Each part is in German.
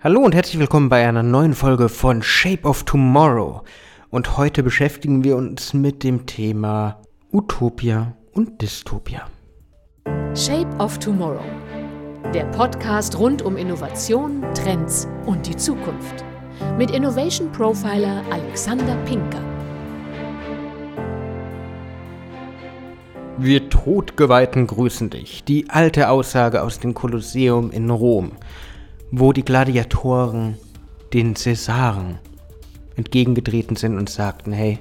Hallo und herzlich willkommen bei einer neuen Folge von Shape of Tomorrow. Und heute beschäftigen wir uns mit dem Thema Utopia und Dystopia. Shape of Tomorrow. Der Podcast rund um Innovation, Trends und die Zukunft. Mit Innovation Profiler Alexander Pinker. Wir Todgeweihten grüßen dich. Die alte Aussage aus dem Kolosseum in Rom wo die Gladiatoren den Cäsaren entgegengetreten sind und sagten, hey,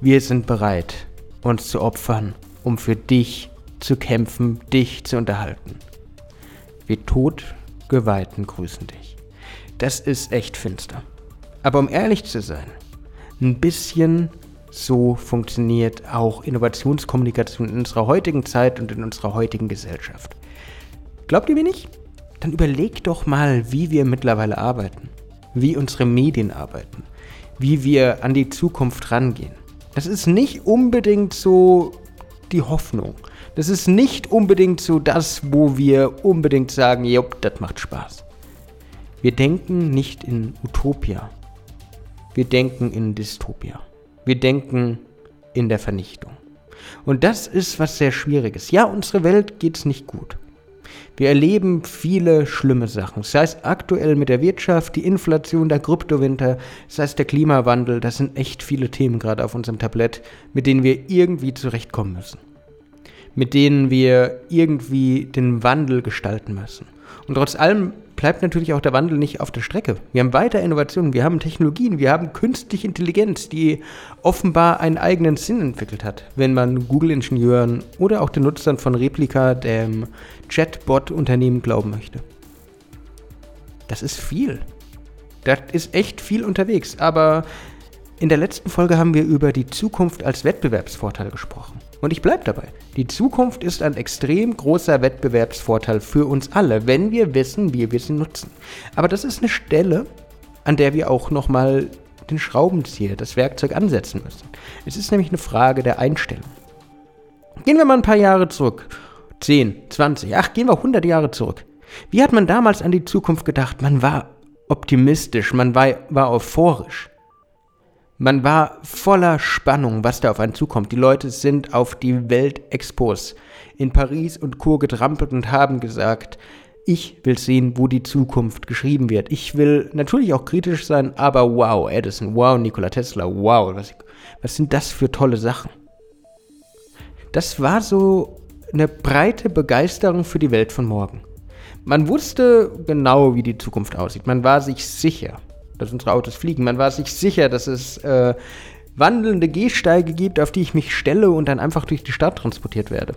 wir sind bereit, uns zu opfern, um für dich zu kämpfen, dich zu unterhalten. Wir Todgeweihten grüßen dich. Das ist echt finster. Aber um ehrlich zu sein, ein bisschen so funktioniert auch Innovationskommunikation in unserer heutigen Zeit und in unserer heutigen Gesellschaft. Glaubt ihr mir nicht? Dann überleg doch mal, wie wir mittlerweile arbeiten, wie unsere Medien arbeiten, wie wir an die Zukunft rangehen. Das ist nicht unbedingt so die Hoffnung. Das ist nicht unbedingt so das, wo wir unbedingt sagen, jupp, das macht Spaß. Wir denken nicht in Utopia. Wir denken in Dystopia. Wir denken in der Vernichtung. Und das ist was sehr Schwieriges. Ja, unsere Welt geht's nicht gut. Wir erleben viele schlimme Sachen. Sei es aktuell mit der Wirtschaft, die Inflation, der Kryptowinter, sei es der Klimawandel. Das sind echt viele Themen gerade auf unserem Tablett, mit denen wir irgendwie zurechtkommen müssen. Mit denen wir irgendwie den Wandel gestalten müssen. Und trotz allem bleibt natürlich auch der Wandel nicht auf der Strecke. Wir haben weiter Innovationen, wir haben Technologien, wir haben künstliche Intelligenz, die offenbar einen eigenen Sinn entwickelt hat, wenn man Google-Ingenieuren oder auch den Nutzern von Replika, dem Chatbot-Unternehmen, glauben möchte. Das ist viel. Das ist echt viel unterwegs, aber in der letzten Folge haben wir über die Zukunft als Wettbewerbsvorteil gesprochen. Und ich bleibe dabei. Die Zukunft ist ein extrem großer Wettbewerbsvorteil für uns alle, wenn wir wissen, wie wir sie nutzen. Aber das ist eine Stelle, an der wir auch nochmal den Schraubenzieher, das Werkzeug ansetzen müssen. Es ist nämlich eine Frage der Einstellung. Gehen wir mal ein paar Jahre zurück. 10, 20, ach, gehen wir 100 Jahre zurück. Wie hat man damals an die Zukunft gedacht? Man war optimistisch, man war, war euphorisch. Man war voller Spannung, was da auf einen zukommt. Die Leute sind auf die Weltexpos in Paris und Chur getrampelt und haben gesagt, ich will sehen, wo die Zukunft geschrieben wird. Ich will natürlich auch kritisch sein, aber wow, Edison, wow, Nikola Tesla, wow, was, was sind das für tolle Sachen? Das war so eine breite Begeisterung für die Welt von morgen. Man wusste genau, wie die Zukunft aussieht. Man war sich sicher dass unsere Autos fliegen. Man war sich sicher, dass es äh, wandelnde Gehsteige gibt, auf die ich mich stelle und dann einfach durch die Stadt transportiert werde.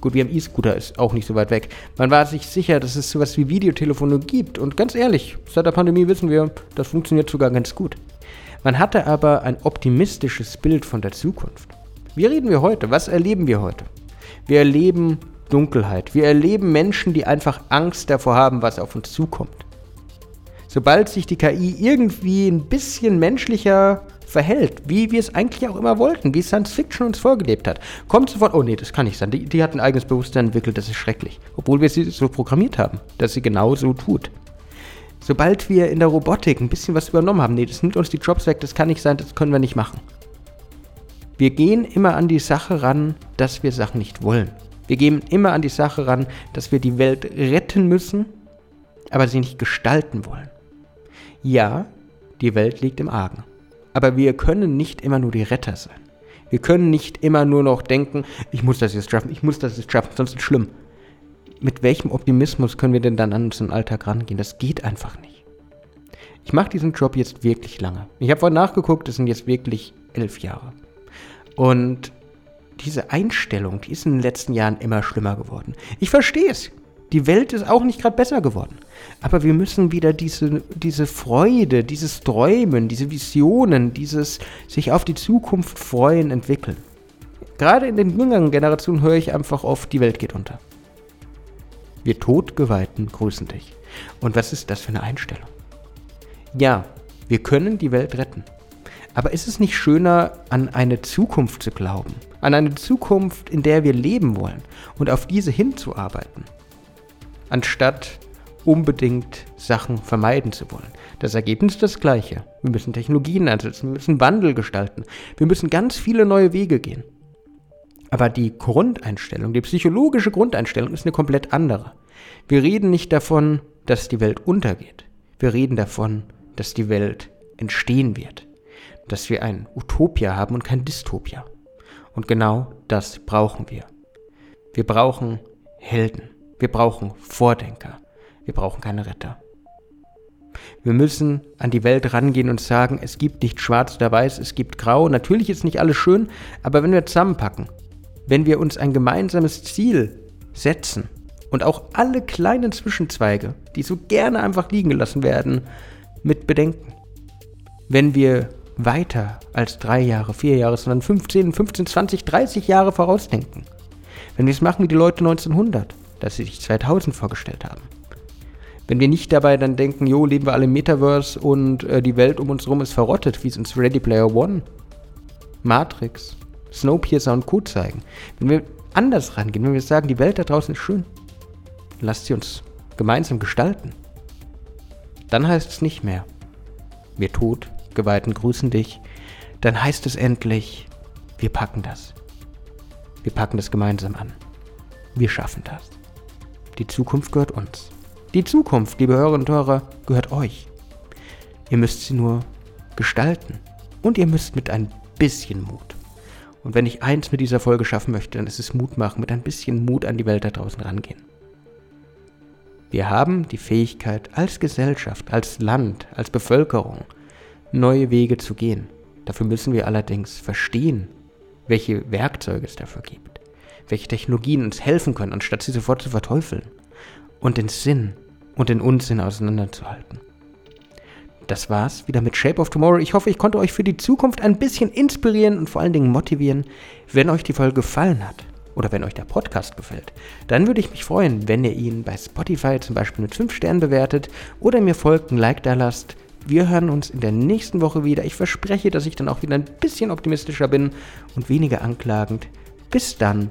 Gut, wir haben E-Scooter, ist auch nicht so weit weg. Man war sich sicher, dass es sowas wie Videotelefonie gibt. Und ganz ehrlich, seit der Pandemie wissen wir, das funktioniert sogar ganz gut. Man hatte aber ein optimistisches Bild von der Zukunft. Wie reden wir heute? Was erleben wir heute? Wir erleben Dunkelheit. Wir erleben Menschen, die einfach Angst davor haben, was auf uns zukommt sobald sich die KI irgendwie ein bisschen menschlicher verhält, wie wir es eigentlich auch immer wollten, wie Science Fiction uns vorgelebt hat, kommt sofort, oh nee, das kann nicht sein. Die, die hat ein eigenes Bewusstsein entwickelt, das ist schrecklich. Obwohl wir sie so programmiert haben, dass sie genau so tut. Sobald wir in der Robotik ein bisschen was übernommen haben, nee, das nimmt uns die Jobs weg, das kann nicht sein, das können wir nicht machen. Wir gehen immer an die Sache ran, dass wir Sachen nicht wollen. Wir gehen immer an die Sache ran, dass wir die Welt retten müssen, aber sie nicht gestalten wollen. Ja, die Welt liegt im Argen. Aber wir können nicht immer nur die Retter sein. Wir können nicht immer nur noch denken, ich muss das jetzt schaffen, ich muss das jetzt schaffen, sonst ist es schlimm. Mit welchem Optimismus können wir denn dann an unseren Alltag rangehen? Das geht einfach nicht. Ich mache diesen Job jetzt wirklich lange. Ich habe vorhin nachgeguckt, es sind jetzt wirklich elf Jahre. Und diese Einstellung, die ist in den letzten Jahren immer schlimmer geworden. Ich verstehe es. Die Welt ist auch nicht gerade besser geworden. Aber wir müssen wieder diese, diese Freude, dieses Träumen, diese Visionen, dieses sich auf die Zukunft freuen entwickeln. Gerade in den jüngeren Generationen höre ich einfach oft, die Welt geht unter. Wir Todgeweihten grüßen dich. Und was ist das für eine Einstellung? Ja, wir können die Welt retten. Aber ist es nicht schöner, an eine Zukunft zu glauben? An eine Zukunft, in der wir leben wollen und auf diese hinzuarbeiten? Anstatt unbedingt Sachen vermeiden zu wollen. Das Ergebnis ist das gleiche. Wir müssen Technologien einsetzen, wir müssen Wandel gestalten, wir müssen ganz viele neue Wege gehen. Aber die Grundeinstellung, die psychologische Grundeinstellung ist eine komplett andere. Wir reden nicht davon, dass die Welt untergeht. Wir reden davon, dass die Welt entstehen wird. Dass wir ein Utopia haben und kein Dystopia. Und genau das brauchen wir. Wir brauchen Helden. Wir brauchen Vordenker. Wir brauchen keine Retter. Wir müssen an die Welt rangehen und sagen, es gibt nicht schwarz oder weiß, es gibt grau. Natürlich ist nicht alles schön, aber wenn wir zusammenpacken, wenn wir uns ein gemeinsames Ziel setzen und auch alle kleinen Zwischenzweige, die so gerne einfach liegen gelassen werden, mit bedenken. Wenn wir weiter als drei Jahre, vier Jahre, sondern 15, 15, 20, 30 Jahre vorausdenken. Wenn wir es machen wie die Leute 1900, dass sie sich 2000 vorgestellt haben. Wenn wir nicht dabei dann denken, jo, leben wir alle im Metaverse und äh, die Welt um uns herum ist verrottet, wie es uns Ready Player One, Matrix, Snowpiercer und Co. zeigen. Wenn wir anders rangehen, wenn wir sagen, die Welt da draußen ist schön, lasst sie uns gemeinsam gestalten. Dann heißt es nicht mehr, wir Todgeweihten grüßen dich. Dann heißt es endlich, wir packen das. Wir packen das gemeinsam an. Wir schaffen das. Die Zukunft gehört uns. Die Zukunft, liebe Hörerinnen und Hörer, gehört euch. Ihr müsst sie nur gestalten. Und ihr müsst mit ein bisschen Mut. Und wenn ich eins mit dieser Folge schaffen möchte, dann ist es Mut machen, mit ein bisschen Mut an die Welt da draußen rangehen. Wir haben die Fähigkeit, als Gesellschaft, als Land, als Bevölkerung neue Wege zu gehen. Dafür müssen wir allerdings verstehen, welche Werkzeuge es dafür gibt, welche Technologien uns helfen können, anstatt sie sofort zu verteufeln und den Sinn und den Unsinn auseinanderzuhalten. Das war's wieder mit Shape of Tomorrow. Ich hoffe, ich konnte euch für die Zukunft ein bisschen inspirieren und vor allen Dingen motivieren. Wenn euch die Folge gefallen hat, oder wenn euch der Podcast gefällt, dann würde ich mich freuen, wenn ihr ihn bei Spotify zum Beispiel mit 5 Sternen bewertet oder mir folgt, ein Like da lasst. Wir hören uns in der nächsten Woche wieder. Ich verspreche, dass ich dann auch wieder ein bisschen optimistischer bin und weniger anklagend. Bis dann